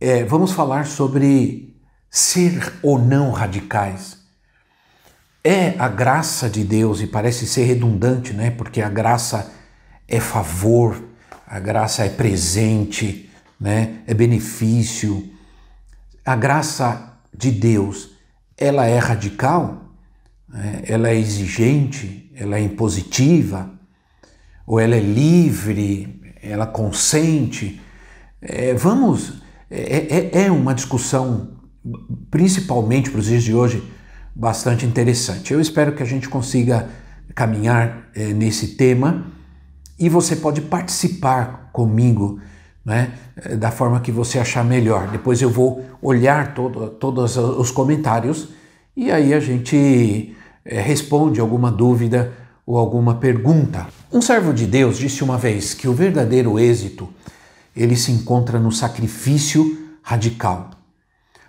é, vamos falar sobre ser ou não radicais. É a graça de Deus, e parece ser redundante, né? Porque a graça é favor, a graça é presente, né? É benefício. A graça de Deus, ela é radical, né? ela é exigente, ela é impositiva, ou ela é livre, ela consente. É, vamos é, é, é uma discussão, principalmente para os dias de hoje, bastante interessante. Eu espero que a gente consiga caminhar é, nesse tema e você pode participar comigo né, da forma que você achar melhor. Depois eu vou olhar todo, todos os comentários e aí a gente é, responde alguma dúvida ou alguma pergunta. Um servo de Deus disse uma vez que o verdadeiro êxito ele se encontra no sacrifício radical.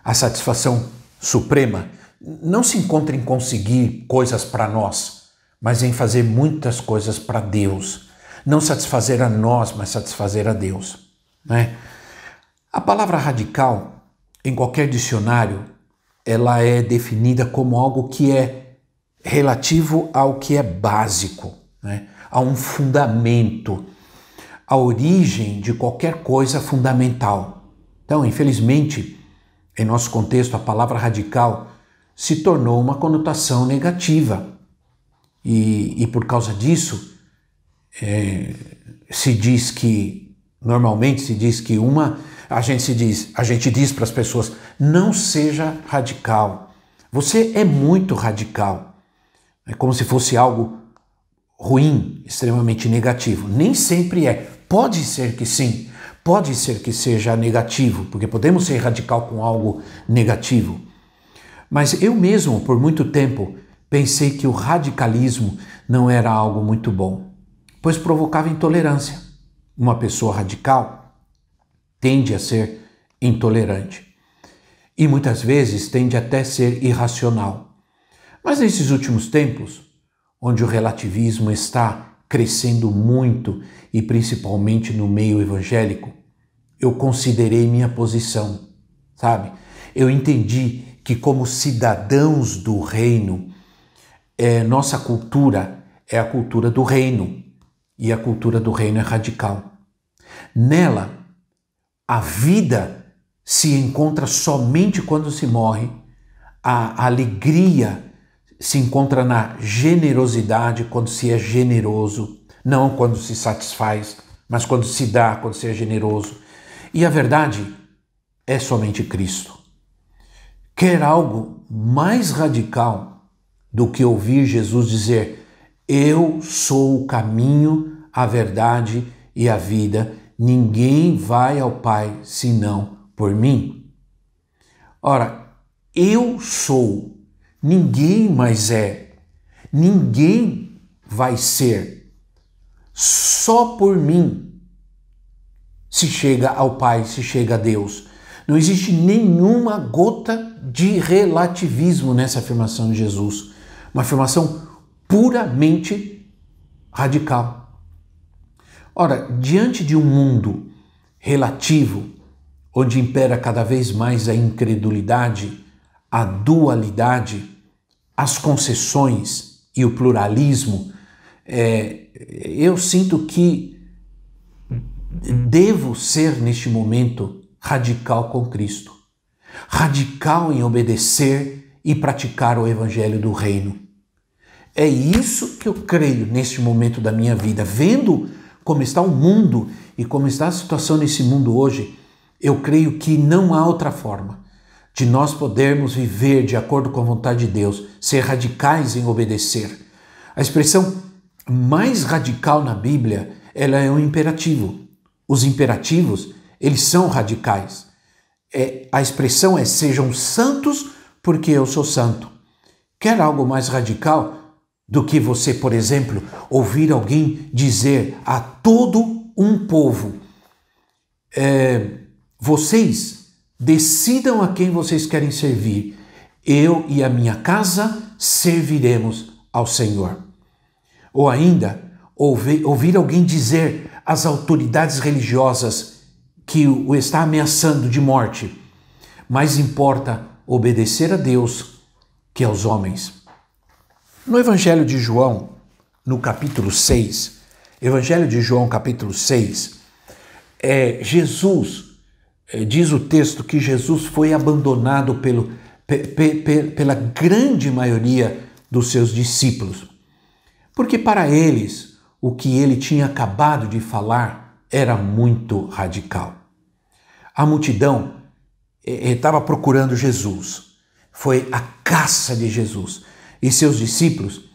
A satisfação suprema não se encontra em conseguir coisas para nós, mas em fazer muitas coisas para Deus. Não satisfazer a nós, mas satisfazer a Deus. Né? A palavra radical, em qualquer dicionário, ela é definida como algo que é relativo ao que é básico, né? a um fundamento a origem de qualquer coisa fundamental. Então, infelizmente, em nosso contexto, a palavra radical se tornou uma conotação negativa. E, e por causa disso, é, se diz que, normalmente se diz que uma, a gente se diz, a gente diz para as pessoas, não seja radical. Você é muito radical. É como se fosse algo ruim, extremamente negativo. Nem sempre é. Pode ser que sim, pode ser que seja negativo, porque podemos ser radical com algo negativo. Mas eu mesmo, por muito tempo, pensei que o radicalismo não era algo muito bom, pois provocava intolerância. Uma pessoa radical tende a ser intolerante e muitas vezes tende até a ser irracional. Mas nesses últimos tempos, onde o relativismo está crescendo muito e principalmente no meio evangélico, eu considerei minha posição, sabe? Eu entendi que, como cidadãos do reino, é, nossa cultura é a cultura do reino e a cultura do reino é radical. Nela, a vida se encontra somente quando se morre, a alegria se encontra na generosidade quando se é generoso, não quando se satisfaz, mas quando se dá, quando se é generoso. E a verdade é somente Cristo. Quer algo mais radical do que ouvir Jesus dizer: Eu sou o caminho, a verdade e a vida, ninguém vai ao Pai senão por mim? Ora, eu sou Ninguém mais é. Ninguém vai ser. Só por mim se chega ao Pai, se chega a Deus. Não existe nenhuma gota de relativismo nessa afirmação de Jesus. Uma afirmação puramente radical. Ora, diante de um mundo relativo, onde impera cada vez mais a incredulidade, a dualidade, as concessões e o pluralismo, é, eu sinto que devo ser neste momento radical com Cristo, radical em obedecer e praticar o evangelho do reino. É isso que eu creio neste momento da minha vida, vendo como está o mundo e como está a situação nesse mundo hoje, eu creio que não há outra forma de nós podermos viver de acordo com a vontade de Deus, ser radicais em obedecer. A expressão mais radical na Bíblia, ela é um imperativo. Os imperativos, eles são radicais. é, a expressão é sejam santos porque eu sou santo. Quer algo mais radical do que você, por exemplo, ouvir alguém dizer a todo um povo: é, vocês decidam a quem vocês querem servir, eu e a minha casa serviremos ao Senhor. Ou ainda, ouvir, ouvir alguém dizer às autoridades religiosas que o está ameaçando de morte: mais importa obedecer a Deus que aos homens. No Evangelho de João, no capítulo 6, Evangelho de João, capítulo 6, é, Jesus, é, diz o texto que Jesus foi abandonado pelo, pe, pe, pela grande maioria dos seus discípulos. Porque para eles, o que ele tinha acabado de falar era muito radical. A multidão estava procurando Jesus. Foi a caça de Jesus. E seus discípulos,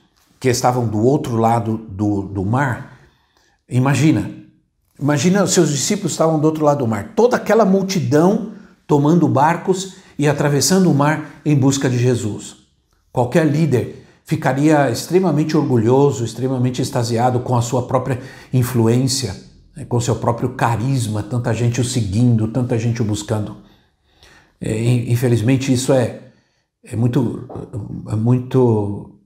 que estavam do outro lado do, do mar, imagina, imagina, seus discípulos estavam do outro lado do mar. Toda aquela multidão tomando barcos e atravessando o mar em busca de Jesus. Qualquer líder ficaria extremamente orgulhoso, extremamente extasiado com a sua própria influência, né, com seu próprio carisma, tanta gente o seguindo, tanta gente o buscando. É, infelizmente, isso é, é, muito, é muito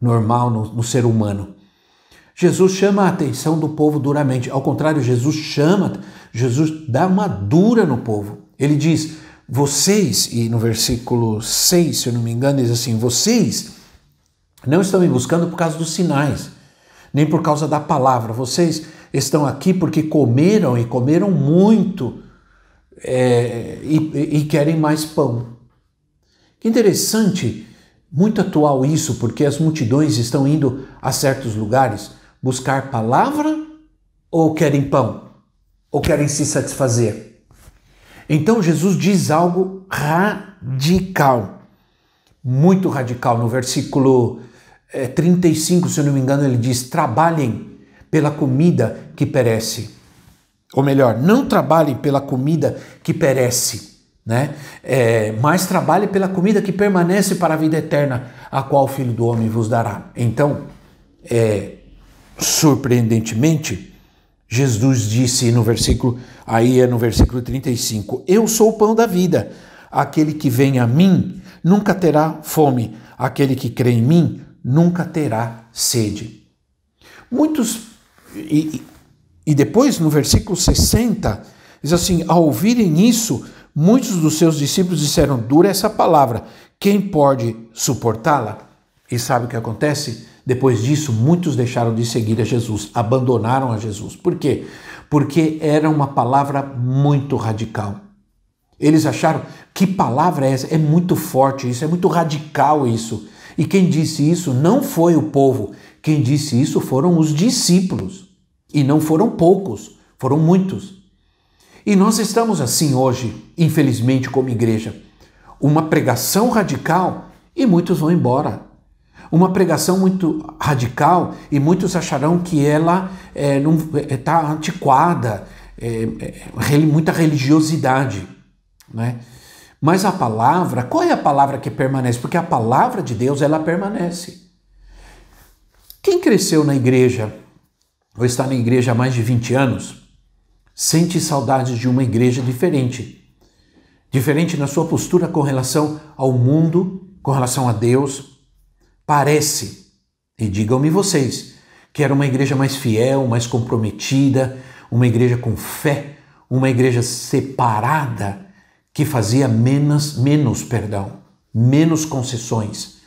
normal no, no ser humano. Jesus chama a atenção do povo duramente. Ao contrário, Jesus chama, Jesus dá uma dura no povo. Ele diz: vocês, e no versículo 6, se eu não me engano, diz assim: vocês não estão me buscando por causa dos sinais, nem por causa da palavra. Vocês estão aqui porque comeram e comeram muito é, e, e querem mais pão. Que interessante, muito atual isso, porque as multidões estão indo a certos lugares buscar palavra ou querem pão? Ou querem se satisfazer? Então Jesus diz algo radical, muito radical. No versículo é, 35, se eu não me engano, ele diz: trabalhem pela comida que perece. Ou melhor, não trabalhem pela comida que perece, né? É, mas trabalhem pela comida que permanece para a vida eterna, a qual o Filho do Homem vos dará. Então, é, surpreendentemente, Jesus disse no versículo, aí é no versículo 35, Eu sou o pão da vida. Aquele que vem a mim nunca terá fome. Aquele que crê em mim nunca terá sede. Muitos, e, e depois no versículo 60, diz assim: Ao ouvirem isso, muitos dos seus discípulos disseram: Dura essa palavra, quem pode suportá-la? E sabe o que acontece? Depois disso, muitos deixaram de seguir a Jesus, abandonaram a Jesus. Por quê? Porque era uma palavra muito radical. Eles acharam que palavra é essa? É muito forte isso, é muito radical isso. E quem disse isso não foi o povo, quem disse isso foram os discípulos. E não foram poucos, foram muitos. E nós estamos assim hoje, infelizmente, como igreja. Uma pregação radical e muitos vão embora. Uma pregação muito radical e muitos acharão que ela está é, é, antiquada, é, muita religiosidade. Né? Mas a palavra, qual é a palavra que permanece? Porque a palavra de Deus, ela permanece. Quem cresceu na igreja, ou está na igreja há mais de 20 anos, sente saudades de uma igreja diferente. Diferente na sua postura com relação ao mundo, com relação a Deus. Parece, e digam-me vocês, que era uma igreja mais fiel, mais comprometida, uma igreja com fé, uma igreja separada que fazia menos, menos perdão, menos concessões,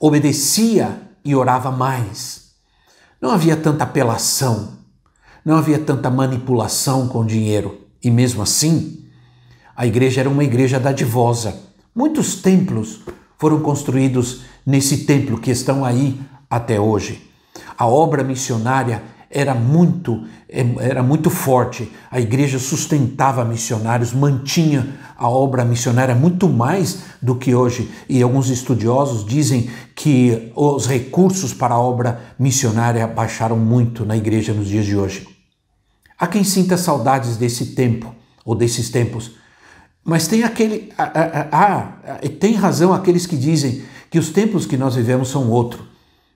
obedecia e orava mais. Não havia tanta apelação, não havia tanta manipulação com dinheiro, e mesmo assim, a igreja era uma igreja dadivosa. Muitos templos foram construídos nesse templo que estão aí até hoje. A obra missionária era muito, era muito forte. A igreja sustentava missionários, mantinha a obra missionária muito mais do que hoje. E alguns estudiosos dizem que os recursos para a obra missionária baixaram muito na igreja nos dias de hoje. Há quem sinta saudades desse tempo ou desses tempos. Mas tem aquele. Ah, tem razão aqueles que dizem que os tempos que nós vivemos são outro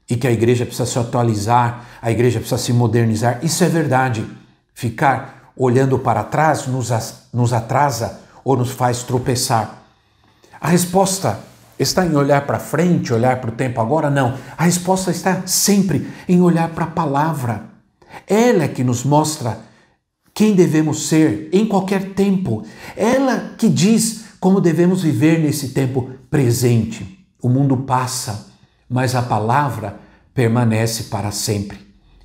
e que a igreja precisa se atualizar, a igreja precisa se modernizar. Isso é verdade. Ficar olhando para trás nos, nos atrasa ou nos faz tropeçar. A resposta está em olhar para frente, olhar para o tempo agora? Não. A resposta está sempre em olhar para a palavra. Ela é que nos mostra quem devemos ser em qualquer tempo. Ela que diz como devemos viver nesse tempo presente. O mundo passa, mas a palavra permanece para sempre.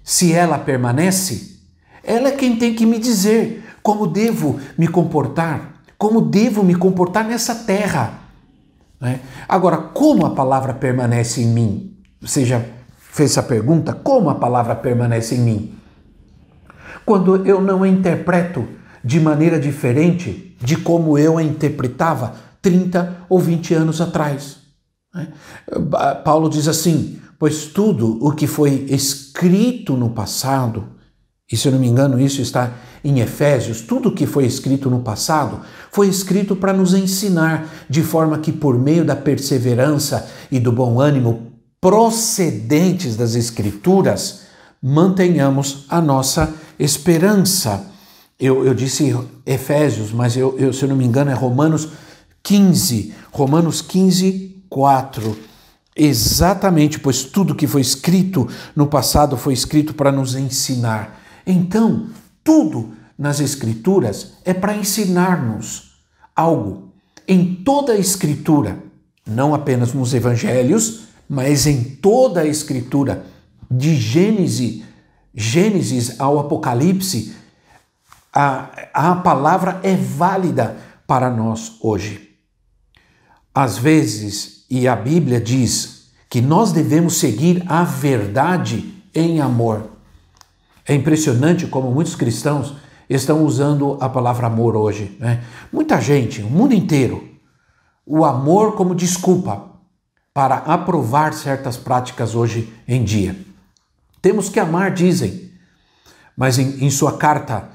Se ela permanece, ela é quem tem que me dizer como devo me comportar, como devo me comportar nessa terra. Né? Agora, como a palavra permanece em mim? Você já fez essa pergunta? Como a palavra permanece em mim? quando eu não a interpreto de maneira diferente de como eu a interpretava 30 ou 20 anos atrás. Né? Paulo diz assim: pois tudo o que foi escrito no passado, e se eu não me engano, isso está em Efésios, tudo o que foi escrito no passado foi escrito para nos ensinar, de forma que, por meio da perseverança e do bom ânimo procedentes das Escrituras, mantenhamos a nossa esperança. Eu, eu disse Efésios, mas eu, eu, se eu não me engano é Romanos 15. Romanos 15, 4. Exatamente, pois tudo que foi escrito no passado foi escrito para nos ensinar. Então, tudo nas Escrituras é para ensinar-nos algo. Em toda a Escritura, não apenas nos Evangelhos, mas em toda a Escritura, de Gênesis Gênesis ao Apocalipse, a, a palavra é válida para nós hoje. Às vezes, e a Bíblia diz que nós devemos seguir a verdade em amor. É impressionante como muitos cristãos estão usando a palavra amor hoje. Né? Muita gente, o mundo inteiro, o amor como desculpa para aprovar certas práticas hoje em dia. Temos que amar, dizem. Mas em, em sua carta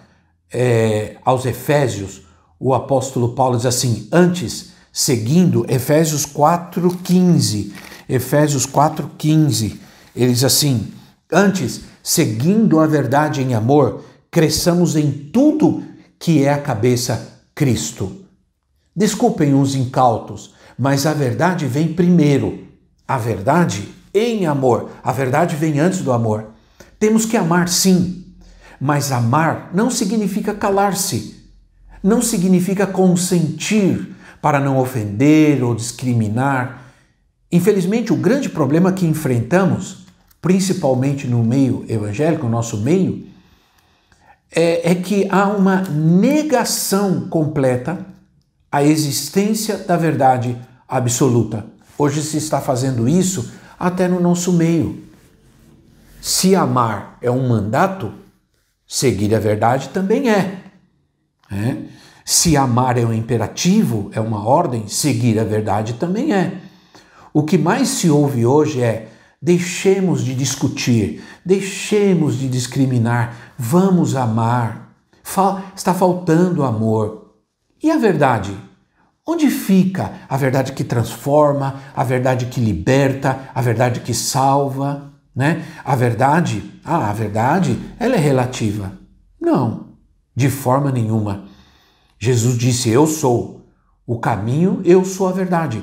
é, aos Efésios, o apóstolo Paulo diz assim: antes, seguindo Efésios 4,15. Efésios 4,15, ele diz assim: antes, seguindo a verdade em amor, cresçamos em tudo que é a cabeça Cristo. Desculpem os incautos, mas a verdade vem primeiro. A verdade em amor. A verdade vem antes do amor. Temos que amar sim, mas amar não significa calar-se, não significa consentir para não ofender ou discriminar. Infelizmente, o grande problema que enfrentamos, principalmente no meio evangélico, no nosso meio, é, é que há uma negação completa à existência da verdade absoluta. Hoje se está fazendo isso até no nosso meio. Se amar é um mandato, seguir a verdade também é. é. Se amar é um imperativo, é uma ordem, seguir a verdade também é. O que mais se ouve hoje é: deixemos de discutir, deixemos de discriminar, vamos amar. Está faltando amor. E a verdade? Onde fica a verdade que transforma, a verdade que liberta, a verdade que salva, né? A verdade, ah, a verdade, ela é relativa. Não, de forma nenhuma. Jesus disse: Eu sou o caminho, eu sou a verdade.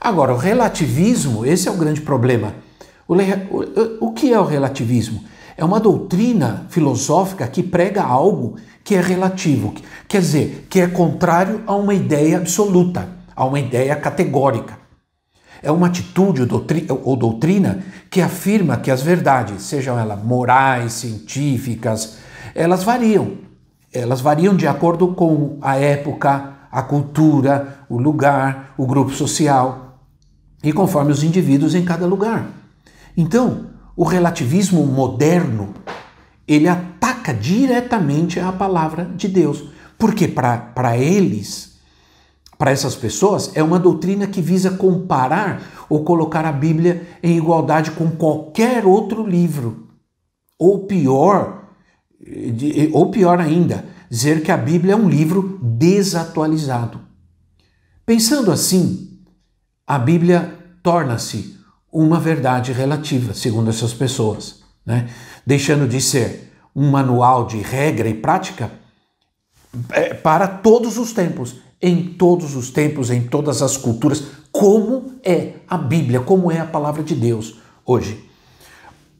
Agora, o relativismo, esse é o grande problema. O, o, o que é o relativismo? É uma doutrina filosófica que prega algo que é relativo, quer dizer, que é contrário a uma ideia absoluta, a uma ideia categórica. É uma atitude ou doutrina que afirma que as verdades, sejam elas morais, científicas, elas variam. Elas variam de acordo com a época, a cultura, o lugar, o grupo social e conforme os indivíduos em cada lugar. Então, o relativismo moderno, ele ataca diretamente a palavra de Deus. Porque para eles, para essas pessoas, é uma doutrina que visa comparar ou colocar a Bíblia em igualdade com qualquer outro livro. Ou pior, ou pior ainda, dizer que a Bíblia é um livro desatualizado. Pensando assim, a Bíblia torna-se uma verdade relativa, segundo essas pessoas, né? deixando de ser um manual de regra e prática é, para todos os tempos, em todos os tempos, em todas as culturas, como é a Bíblia, como é a palavra de Deus hoje.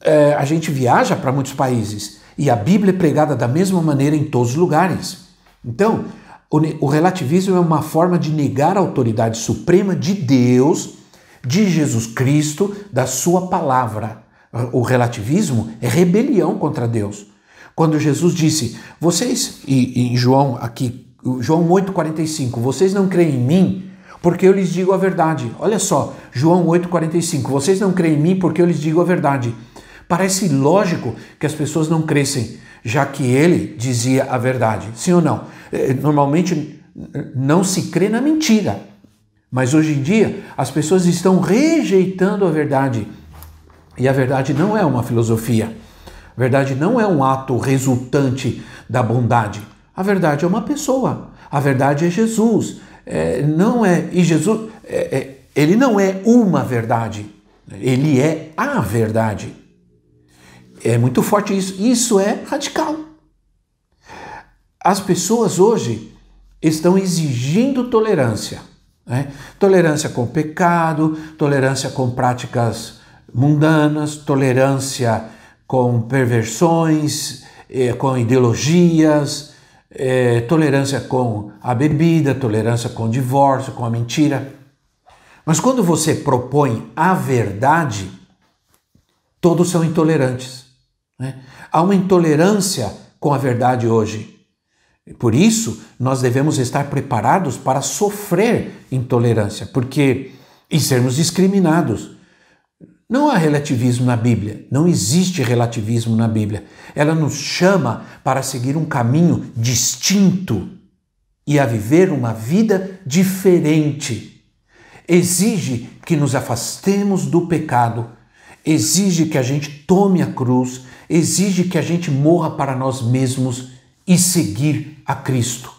É, a gente viaja para muitos países e a Bíblia é pregada da mesma maneira em todos os lugares. Então, o, relativismo é uma forma de negar a autoridade suprema de Deus, de Jesus Cristo, da sua palavra. O relativismo é rebelião contra Deus. Quando Jesus disse, vocês, e, em João aqui, João 8,45, vocês não creem em mim porque eu lhes digo a verdade. Olha só, João 8,45, vocês não creem em mim porque eu lhes digo a verdade. Parece lógico que as pessoas não crescem, já que ele dizia a verdade. Sim ou não? É, normalmente não se crê na mentira. Mas hoje em dia as pessoas estão rejeitando a verdade. E a verdade não é uma filosofia. A verdade não é um ato resultante da bondade. A verdade é uma pessoa. A verdade é Jesus. É, não é e Jesus é, é, ele não é uma verdade. Ele é a verdade. É muito forte isso. Isso é radical. As pessoas hoje estão exigindo tolerância. Né? Tolerância com pecado, tolerância com práticas mundanas, tolerância com perversões, eh, com ideologias, eh, tolerância com a bebida, tolerância com o divórcio, com a mentira. Mas quando você propõe a verdade, todos são intolerantes. Né? Há uma intolerância com a verdade hoje. Por isso, nós devemos estar preparados para sofrer intolerância, porque e sermos discriminados. Não há relativismo na Bíblia, não existe relativismo na Bíblia. Ela nos chama para seguir um caminho distinto e a viver uma vida diferente. Exige que nos afastemos do pecado, exige que a gente tome a cruz, exige que a gente morra para nós mesmos e seguir a Cristo.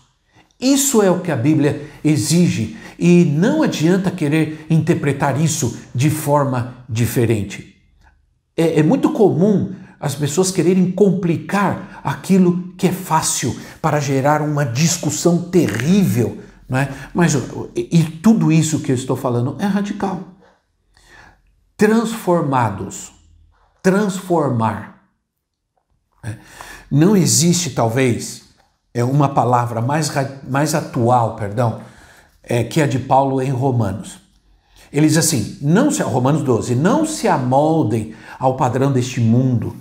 Isso é o que a Bíblia exige e não adianta querer interpretar isso de forma diferente. É, é, muito comum as pessoas quererem complicar aquilo que é fácil para gerar uma discussão terrível, não é? Mas e, tudo isso que eu estou falando é radical. Transformados, transformar. Né? Não existe talvez é uma palavra mais, mais atual, perdão, é, que é de Paulo em Romanos. Ele diz assim: não se, Romanos 12, não se amoldem ao padrão deste mundo,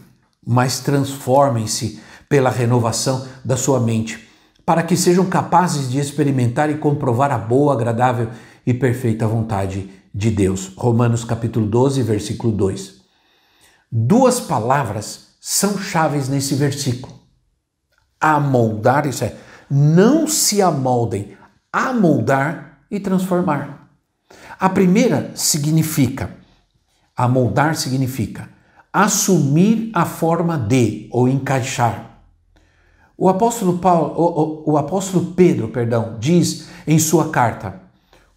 mas transformem-se pela renovação da sua mente, para que sejam capazes de experimentar e comprovar a boa, agradável e perfeita vontade de Deus. Romanos capítulo 12, versículo 2. Duas palavras são chaves nesse versículo amoldar, isso é, não se amoldem, amoldar e transformar. A primeira significa, amoldar significa assumir a forma de ou encaixar. O apóstolo Paulo, o, o, o apóstolo Pedro, perdão, diz em sua carta: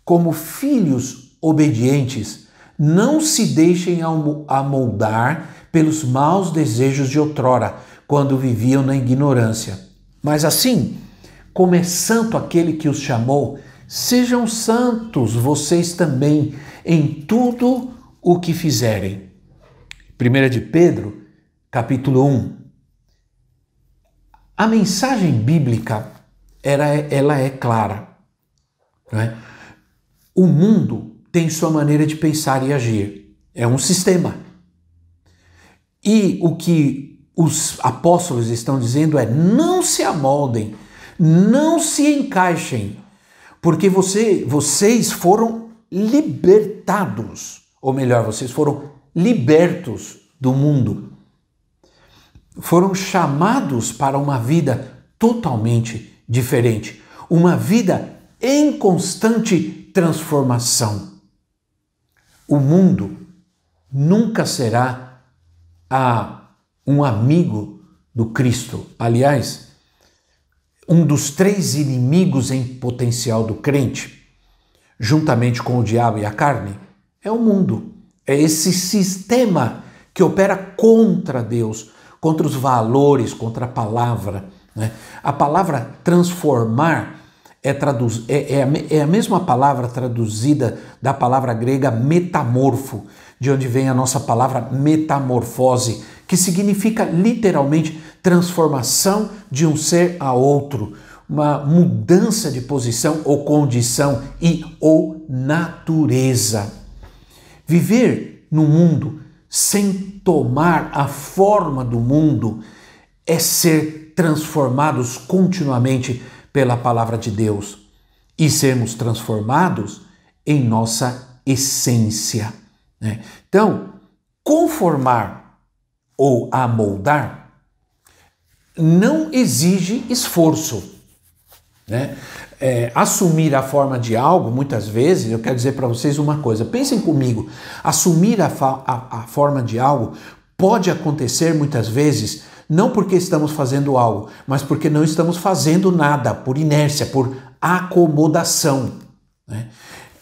como filhos obedientes, não se deixem amoldar pelos maus desejos de outrora, quando viviam na ignorância. Mas assim, como é santo aquele que os chamou, sejam santos vocês também em tudo o que fizerem. 1 de Pedro, capítulo 1. A mensagem bíblica ela é, ela é clara. É? O mundo tem sua maneira de pensar e agir. É um sistema. E o que os apóstolos estão dizendo é: não se amoldem, não se encaixem, porque você, vocês foram libertados, ou melhor, vocês foram libertos do mundo. Foram chamados para uma vida totalmente diferente, uma vida em constante transformação. O mundo nunca será a um amigo do Cristo. Aliás, um dos três inimigos em potencial do crente, juntamente com o diabo e a carne, é o mundo. É esse sistema que opera contra Deus, contra os valores, contra a palavra. Né? A palavra transformar é, traduz, é, é, a, é a mesma palavra traduzida da palavra grega metamorfo, de onde vem a nossa palavra metamorfose, que significa literalmente transformação de um ser a outro, uma mudança de posição ou condição e ou natureza. Viver no mundo sem tomar a forma do mundo é ser transformados continuamente pela palavra de Deus e sermos transformados em nossa essência. Né? Então, conformar ou amoldar não exige esforço. Né? É, assumir a forma de algo, muitas vezes, eu quero dizer para vocês uma coisa: pensem comigo, assumir a, a, a forma de algo pode acontecer muitas vezes não porque estamos fazendo algo, mas porque não estamos fazendo nada, por inércia, por acomodação. Né?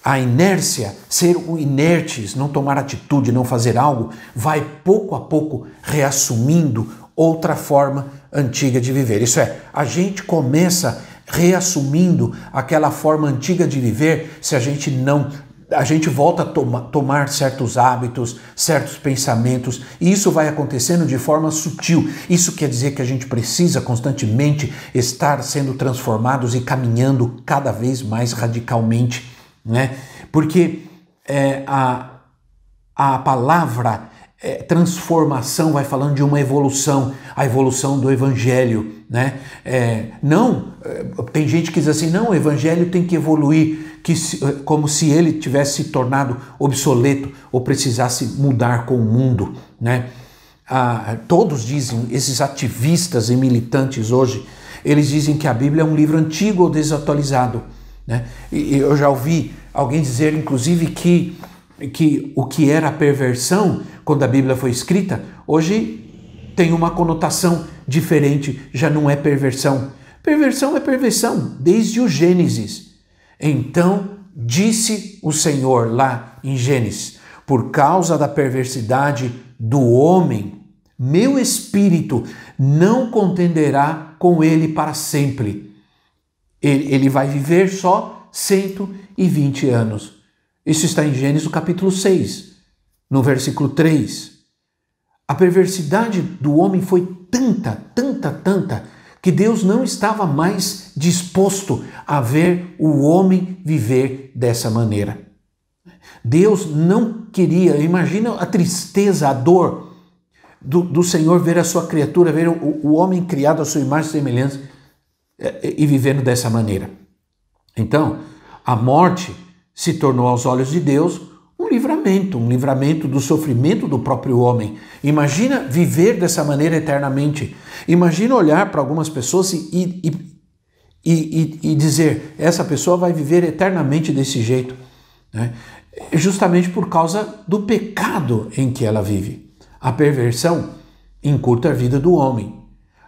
A inércia, ser inertes, não tomar atitude, não fazer algo, vai pouco a pouco reassumindo outra forma antiga de viver. Isso é, a gente começa reassumindo aquela forma antiga de viver se a gente não a gente volta a toma, tomar certos hábitos, certos pensamentos, e isso vai acontecendo de forma sutil. Isso quer dizer que a gente precisa constantemente estar sendo transformados e caminhando cada vez mais radicalmente, né? Porque é, a, a palavra é, transformação vai falando de uma evolução, a evolução do evangelho, né? É, não, é, tem gente que diz assim, não, o evangelho tem que evoluir, que se, é, como se ele tivesse se tornado obsoleto ou precisasse mudar com o mundo, né? Ah, todos dizem, esses ativistas e militantes hoje, eles dizem que a Bíblia é um livro antigo ou desatualizado, né? E eu já ouvi alguém dizer, inclusive, que que o que era perversão quando a Bíblia foi escrita, hoje tem uma conotação diferente, já não é perversão. Perversão é perversão, desde o Gênesis. Então disse o Senhor lá em Gênesis: por causa da perversidade do homem, meu espírito não contenderá com ele para sempre. Ele vai viver só 120 anos. Isso está em Gênesis capítulo 6, no versículo 3. A perversidade do homem foi tanta, tanta, tanta, que Deus não estava mais disposto a ver o homem viver dessa maneira. Deus não queria, imagina a tristeza, a dor do, do Senhor ver a sua criatura, ver o, o homem criado à sua imagem e semelhança e, e vivendo dessa maneira. Então, a morte se tornou aos olhos de Deus um livramento, um livramento do sofrimento do próprio homem. Imagina viver dessa maneira eternamente. Imagina olhar para algumas pessoas e, e, e, e, dizer: essa pessoa vai viver eternamente desse jeito. Né? Justamente por causa do pecado em que ela vive. A perversão encurta a vida do homem.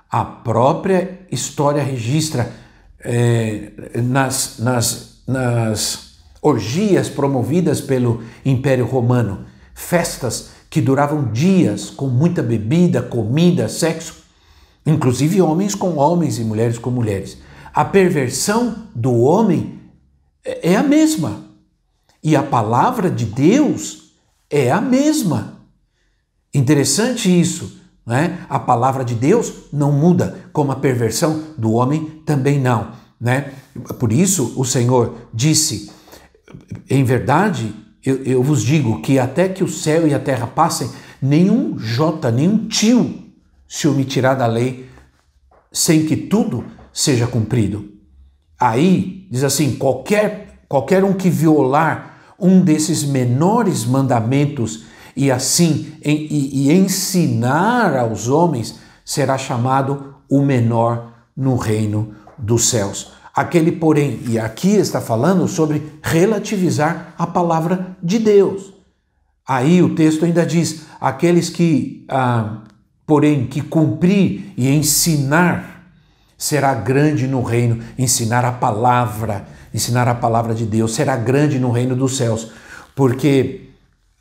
A própria história registra é, nas, nas, nas orgias promovidas pelo Império Romano, festas que duravam dias com muita bebida, comida, sexo, inclusive homens com homens e mulheres com mulheres. A perversão do homem é a mesma e a palavra de Deus é a mesma. Interessante isso, não é? A palavra de Deus não muda, como a perversão do homem também não, né? Por isso o Senhor disse: em verdade, eu, eu vos digo que até que o céu e a terra passem, nenhum jota, nenhum tio se omitirá da lei sem que tudo seja cumprido. Aí diz assim: qualquer, qualquer um que violar um desses menores mandamentos e assim em, e, e ensinar aos homens será chamado o menor no reino dos céus. Aquele, porém, e aqui está falando sobre relativizar a palavra de Deus. Aí o texto ainda diz: aqueles que, ah, porém, que cumprir e ensinar, será grande no reino, ensinar a palavra, ensinar a palavra de Deus, será grande no reino dos céus, porque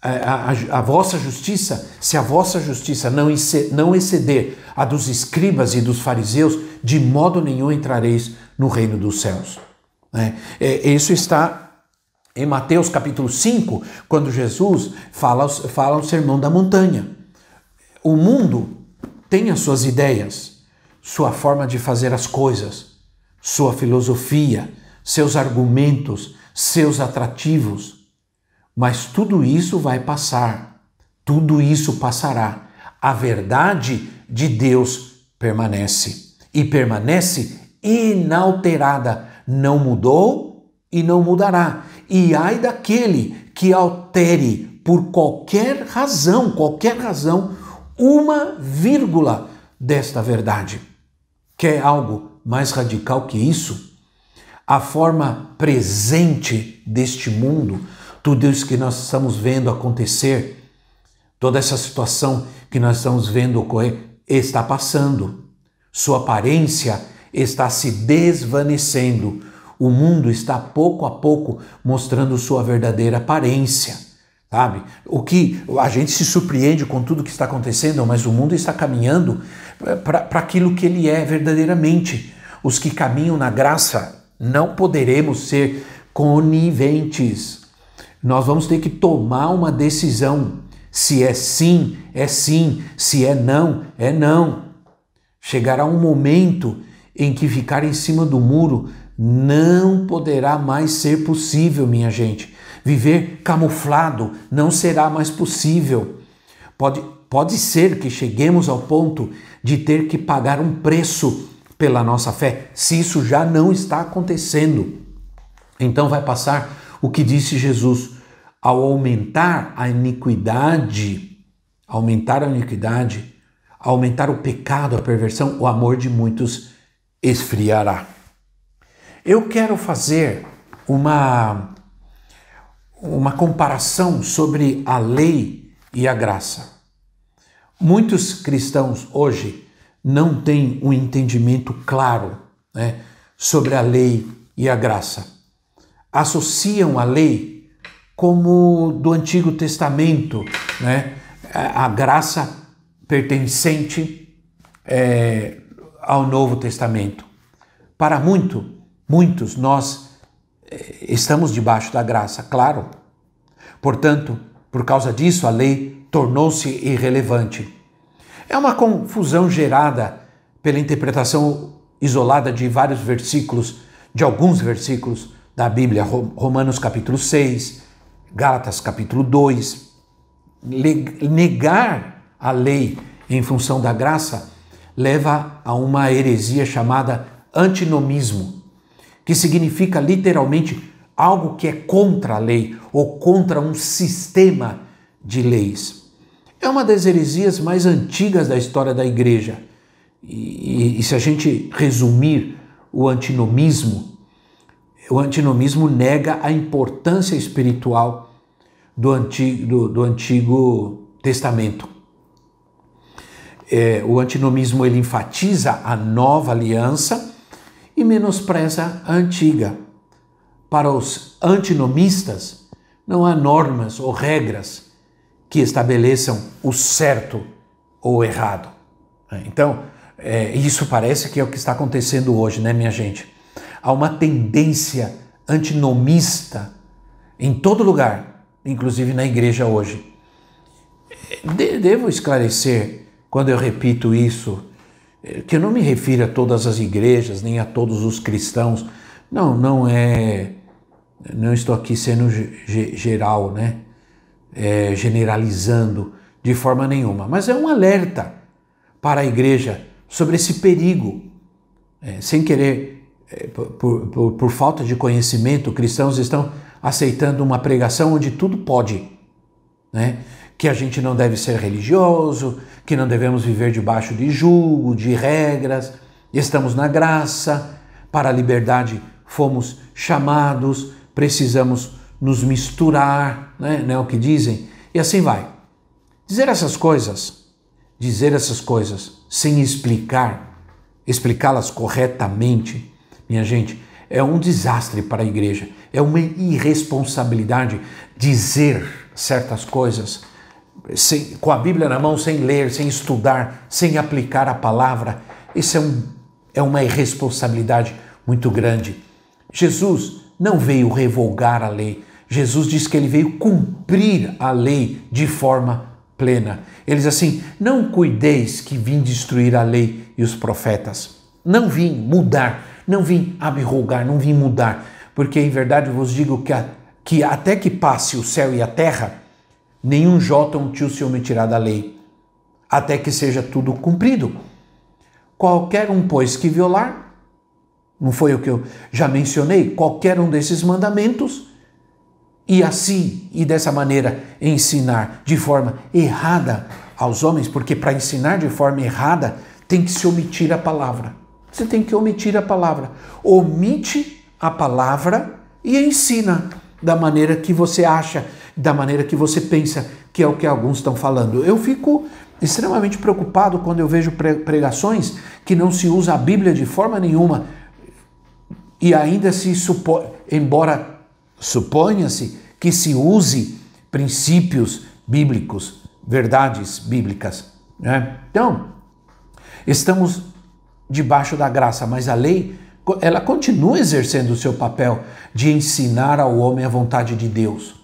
a, a, a vossa justiça, se a vossa justiça não, não exceder a dos escribas e dos fariseus, de modo nenhum entrareis no reino dos céus. É, é, isso está em Mateus capítulo 5, quando Jesus fala, fala o sermão da montanha. O mundo tem as suas ideias, sua forma de fazer as coisas, sua filosofia, seus argumentos, seus atrativos. Mas tudo isso vai passar, tudo isso passará. A verdade de Deus permanece e permanece inalterada, não mudou e não mudará. E ai daquele que altere por qualquer razão, qualquer razão, uma vírgula desta verdade. Quer algo mais radical que isso? A forma presente deste mundo, tudo isso que nós estamos vendo acontecer, toda essa situação que nós estamos vendo ocorrer, está passando. Sua aparência está se desvanecendo o mundo está pouco a pouco mostrando sua verdadeira aparência, sabe? O que a gente se surpreende com tudo que está acontecendo, mas o mundo está caminhando para aquilo que ele é verdadeiramente. Os que caminham na graça não poderemos ser coniventes. Nós vamos ter que tomar uma decisão. Se é sim, é sim. Se é não, é não. Chegará um momento em que ficar em cima do muro não poderá mais ser possível, minha gente. Viver camuflado não será mais possível. Pode, pode ser que cheguemos ao ponto de ter que pagar um preço pela nossa fé, se isso já não está acontecendo. Então vai passar o que disse Jesus: ao aumentar a iniquidade, aumentar a iniquidade, aumentar o pecado, a perversão, o amor de muitos esfriará. Eu quero fazer uma, uma comparação sobre a lei e a graça. Muitos cristãos hoje não têm um entendimento claro né, sobre a lei e a graça. Associam a lei como do Antigo Testamento, né, a graça pertencente é, ao Novo Testamento. Para muito, Muitos nós eh, estamos debaixo da graça, claro. Portanto, por causa disso, a lei tornou-se irrelevante. É uma confusão gerada pela interpretação isolada de vários versículos, de alguns versículos da Bíblia, Romanos capítulo 6, Gálatas capítulo 2. Negar a lei em função da graça leva a uma heresia chamada antinomismo que significa literalmente algo que é contra a lei ou contra um sistema de leis. É uma das heresias mais antigas da história da igreja. E, e, e se a gente resumir o antinomismo, o antinomismo nega a importância espiritual do Antigo, do, do antigo Testamento. É, o antinomismo ele enfatiza a nova aliança e menospreza a antiga. Para os antinomistas, não há normas ou regras que estabeleçam o certo ou o errado. Então, é, isso parece que é o que está acontecendo hoje, né, minha gente? Há uma tendência antinomista em todo lugar, inclusive na igreja hoje. De devo esclarecer, quando eu repito isso, que eu não me refiro a todas as igrejas, nem a todos os cristãos. Não, não é. Não estou aqui sendo geral, né? É, generalizando de forma nenhuma, mas é um alerta para a igreja sobre esse perigo. É, sem querer, é, por, por, por falta de conhecimento, cristãos estão aceitando uma pregação onde tudo pode, né? Que a gente não deve ser religioso, que não devemos viver debaixo de julgo, de regras, estamos na graça, para a liberdade fomos chamados, precisamos nos misturar, né? não é o que dizem? E assim vai. Dizer essas coisas, dizer essas coisas sem explicar explicá-las corretamente, minha gente, é um desastre para a igreja, é uma irresponsabilidade dizer certas coisas sem, com a Bíblia na mão, sem ler, sem estudar, sem aplicar a palavra. Isso é, um, é uma irresponsabilidade muito grande. Jesus não veio revogar a lei, Jesus diz que ele veio cumprir a lei de forma plena. Ele diz assim: Não cuideis que vim destruir a lei e os profetas. Não vim mudar, não vim abrogar, não vim mudar, porque em verdade vos digo que, a, que até que passe o céu e a terra, nenhum jota um tio se omitirá da lei, até que seja tudo cumprido. Qualquer um, pois, que violar, não foi o que eu já mencionei, qualquer um desses mandamentos, e assim e dessa maneira ensinar de forma errada aos homens, porque para ensinar de forma errada tem que se omitir a palavra. Você tem que omitir a palavra. Omite a palavra e ensina da maneira que você acha, da maneira que você pensa, que é o que alguns estão falando. Eu fico extremamente preocupado quando eu vejo pregações que não se usa a Bíblia de forma nenhuma e ainda se supõe, embora Suponha-se que se use princípios bíblicos, verdades bíblicas. Né? Então, estamos debaixo da graça, mas a lei ela continua exercendo o seu papel de ensinar ao homem a vontade de Deus.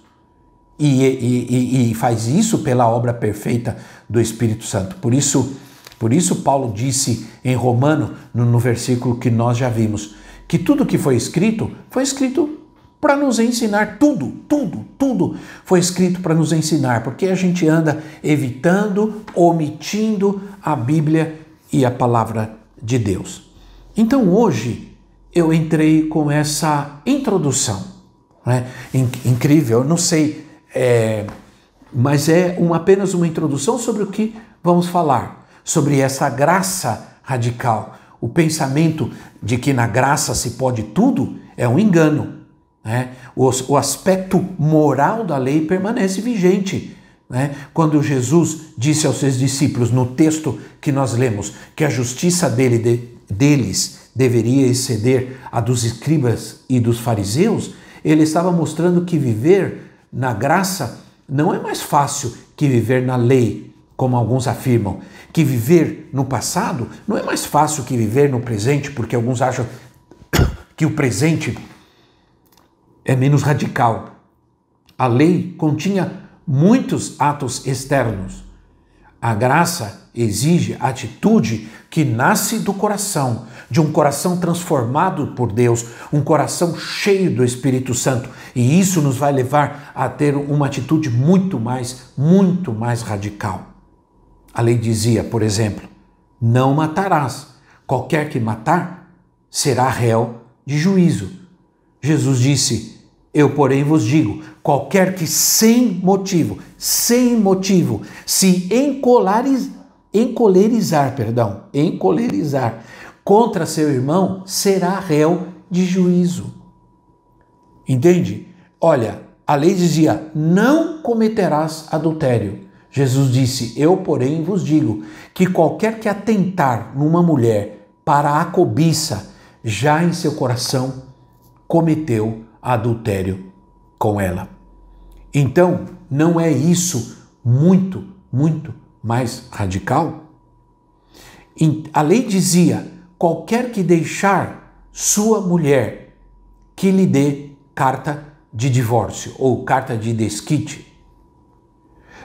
E, e, e, faz isso pela obra perfeita do Espírito Santo. Por isso, por isso Paulo disse em Romano, no, no versículo que nós já vimos, que tudo que foi escrito foi escrito para nos ensinar tudo, tudo, tudo foi escrito para nos ensinar, porque a gente anda evitando, omitindo a Bíblia e a palavra de Deus. Então hoje eu entrei com essa introdução, né? incrível, eu não sei, é, mas é um, apenas uma introdução sobre o que vamos falar, sobre essa graça radical. O pensamento de que na graça se pode tudo é um engano. Né? O, o aspecto moral da lei permanece vigente. Né? Quando Jesus disse aos seus discípulos, no texto que nós lemos, que a justiça dele, de, deles deveria exceder a dos escribas e dos fariseus, ele estava mostrando que viver na graça não é mais fácil que viver na lei, como alguns afirmam. Que viver no passado não é mais fácil que viver no presente, porque alguns acham que o presente é menos radical. A lei continha muitos atos externos. A graça exige atitude que nasce do coração, de um coração transformado por Deus, um coração cheio do Espírito Santo. E isso nos vai levar a ter uma atitude muito mais, muito mais radical. A lei dizia, por exemplo, não matarás. Qualquer que matar será réu de juízo. Jesus disse: eu, porém, vos digo: qualquer que sem motivo, sem motivo, se encolariz, encolerizar, perdão, encolerizar contra seu irmão, será réu de juízo. Entende? Olha, a lei dizia: não cometerás adultério. Jesus disse: Eu, porém, vos digo que qualquer que atentar numa mulher para a cobiça, já em seu coração cometeu adultério com ela. Então, não é isso muito, muito mais radical? A lei dizia: qualquer que deixar sua mulher que lhe dê carta de divórcio ou carta de desquite.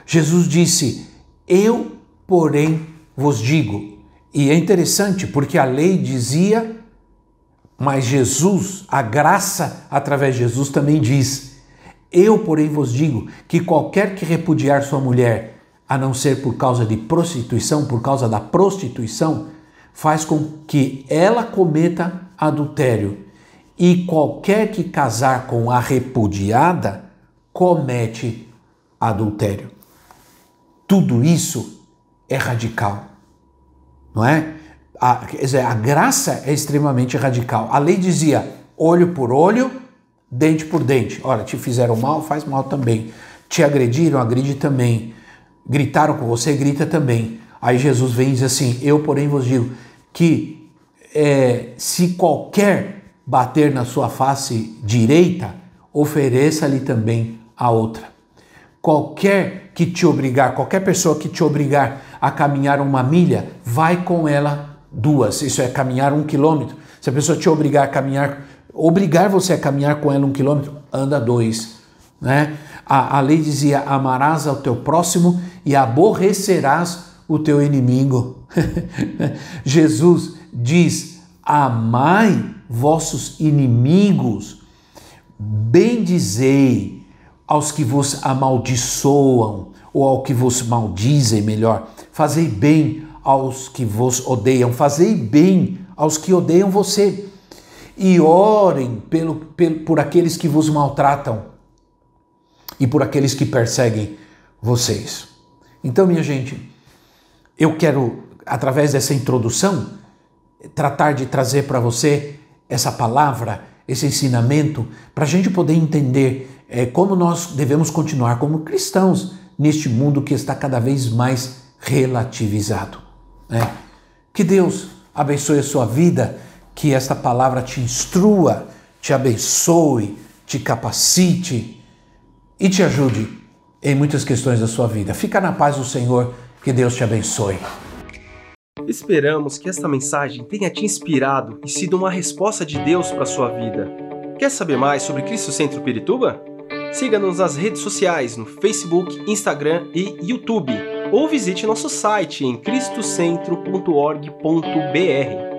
Jesus disse: Eu, porém, vos digo. E é interessante porque a lei dizia mas Jesus, a graça através de Jesus também diz: Eu, porém, vos digo que qualquer que repudiar sua mulher, a não ser por causa de prostituição, por causa da prostituição, faz com que ela cometa adultério. E qualquer que casar com a repudiada comete adultério. Tudo isso é radical, não é? A, quer dizer, a graça é extremamente radical. A lei dizia olho por olho, dente por dente. Olha, te fizeram mal, faz mal também. Te agrediram, agride também. Gritaram com você, grita também. Aí Jesus vem e diz assim: Eu, porém, vos digo que é, se qualquer bater na sua face direita, ofereça-lhe também a outra. Qualquer que te obrigar, qualquer pessoa que te obrigar a caminhar uma milha, vai com ela duas. Isso é caminhar um quilômetro. Se a pessoa te obrigar a caminhar, obrigar você a caminhar com ela um quilômetro, anda dois. Né? A, a lei dizia: amarás ao teu próximo e aborrecerás o teu inimigo. Jesus diz: amai vossos inimigos, bendizei aos que vos amaldiçoam, ou ao que vos maldizem, melhor. Fazei bem aos que vos odeiam, fazei bem aos que odeiam você. E orem pelo, pelo, por aqueles que vos maltratam e por aqueles que perseguem vocês. Então, minha gente, eu quero, através dessa introdução, tratar de trazer para você essa palavra, esse ensinamento, para a gente poder entender é, como nós devemos continuar como cristãos neste mundo que está cada vez mais relativizado. Né? Que Deus abençoe a sua vida, que esta palavra te instrua, te abençoe, te capacite e te ajude em muitas questões da sua vida. Fica na paz do Senhor, que Deus te abençoe. Esperamos que esta mensagem tenha te inspirado e sido uma resposta de Deus para a sua vida. Quer saber mais sobre Cristo Centro Pirituba? Siga-nos nas redes sociais no Facebook, Instagram e YouTube, ou visite nosso site em cristocentro.org.br.